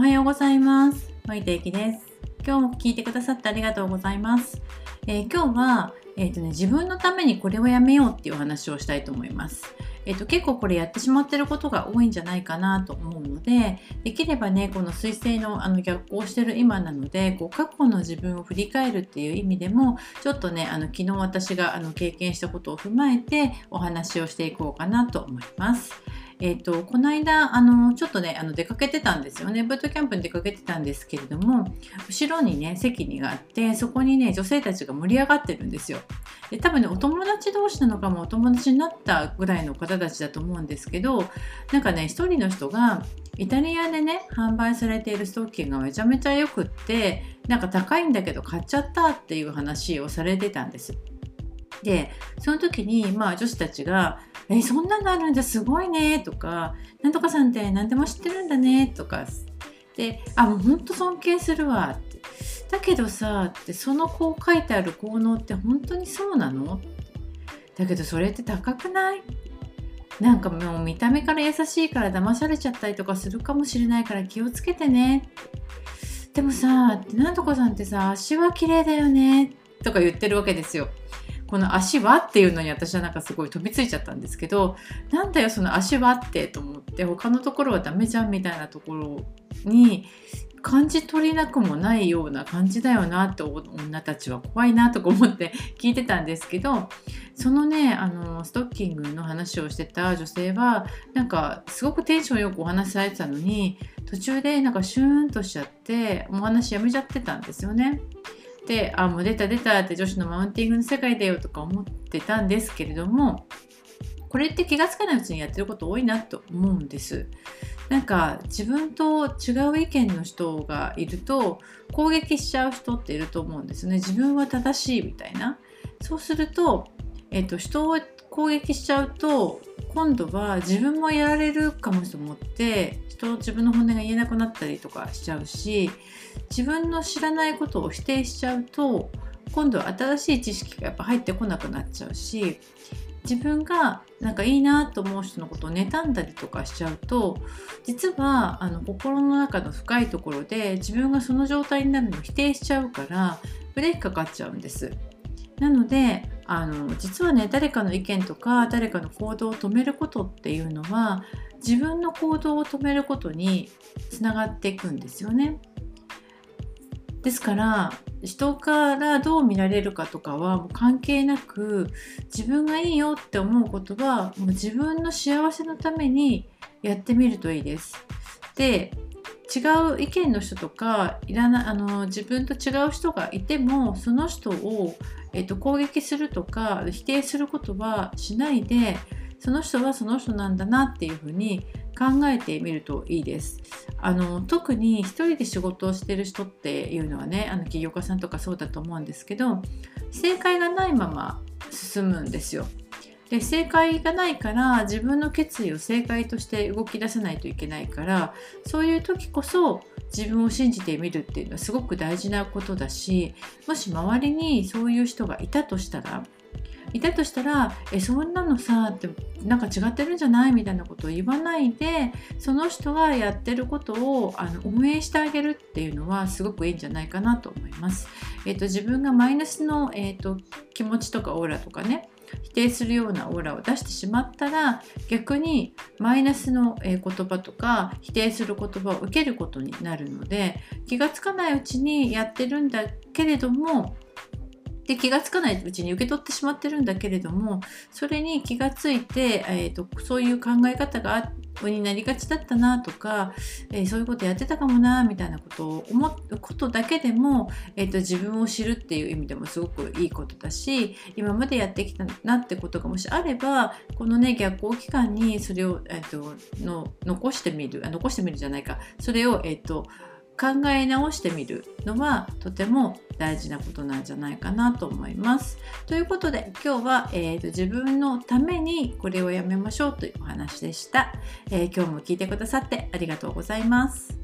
おはようございます。森田ゆきです。今日も聞いてくださってありがとうございます。えー今日は、えーとね、自分のためにこれをやめようっていうお話をしたいと思います。えーと結構これやってしまってることが多いんじゃないかなと思うのでできればねこの彗星のあの逆行してる今なのでこう過去の自分を振り返るっていう意味でもちょっとねあの昨日私があの経験したことを踏まえてお話をしていこうかなと思います。えー、とこの間あのちょっとねあの出かけてたんですよね。ブートキャンプに出かけてたんですけれども後ろにね席にがあってそこにね女性たちが盛り上がってるんですよ。で多分ねお友達同士なのかもお友達になったぐらいの方たちだと思うんですけどなんかね一人の人がイタリアでね販売されているストッキングがめちゃめちゃ良くってなんか高いんだけど買っちゃったっていう話をされてたんです。でその時にまあ女子たちが「えそんなのあるんだすごいね」とか「なんとかさんって何でも知ってるんだね」とか。で「あもうほんと尊敬するわ」って「だけどさ」ってそのこう書いてある効能って本当にそうなのだけどそれって高くないなんかもう見た目から優しいから騙されちゃったりとかするかもしれないから気をつけてねでもさなんとかさんってさ足は綺麗だよねとか言ってるわけですよ。この足はっていうのに私はなんかすごい飛びついちゃったんですけどなんだよその足はってと思って他のところはダメじゃんみたいなところに感じ取りなくもないような感じだよなって女たちは怖いなとか思って 聞いてたんですけどそのねあのストッキングの話をしてた女性はなんかすごくテンションよくお話しされてたのに途中でなんかシューンとしちゃってお話やめちゃってたんですよね。であもう出た出たって女子のマウンティングの世界だよとか思ってたんですけれどもこれって気がつかないうちにやってること多いなと思うんです。なんか自分と違う意見の人がいると攻撃しちゃう人っていると思うんですね。自分は正しいみたいな。そうすると、えっと、人を攻撃しちゃうと今度は自分もやられるかもと思って人自分の本音が言えなくなったりとかしちゃうし自分の知らないことを否定しちゃうと今度は新しい知識がやっぱ入ってこなくなっちゃうし自分がなんかいいなと思う人のことを妬んだりとかしちゃうと実はあの心の中の深いところで自分がその状態になるのを否定しちゃうからブレーキかかっちゃうんです。なのであの実はね誰かの意見とか誰かの行動を止めることっていうのは自分の行動を止めることにつながっていくんですよね。ですから人からどう見られるかとかはもう関係なく自分がいいよって思うことはもう自分の幸せのためにやってみるといいです。で違う意見の人とかいらなあの自分と違う人がいてもその人を、えっと、攻撃するとか否定することはしないでその人はその人なんだなっていうふうに考えてみるといいです。あの特に一人で仕事をしてる人っていうのはねあの起業家さんとかそうだと思うんですけど正解がないまま進むんですよ。で正解がないから自分の決意を正解として動き出さないといけないからそういう時こそ自分を信じてみるっていうのはすごく大事なことだしもし周りにそういう人がいたとしたらいたとしたら「えそんなのさ」ってなんか違ってるんじゃない？みたいなことを言わないでその人がやってることをあの応援してあげるっていうのはすごくいいんじゃないかなと思います。えーと自分がマイナスの、えーと気持ちとかオーラとかね否定するようなオーラを出してしまったら逆にマイナスの言葉とか否定する言葉を受けることになるので気がつかないうちにやってるんだけれどもで気がつかないうちに受け取ってしまってるんだけれどもそれに気がついて、えーと、そういう考え方がになりがちだったなとか、えー、そういうことやってたかもなみたいなことを思うことだけでも、えーと、自分を知るっていう意味でもすごくいいことだし今までやってきたなってことがもしあればこのね逆行期間にそれを、えーと、の残してみるあ残してみるじゃないか。それを、えー、と考え直してみるのはとても大事なことなんじゃないかなと思います。ということで今日は、えーと、自分のためにこれをやめましょうというお話でした、えー、今日も聞いてくださってありがとうございます。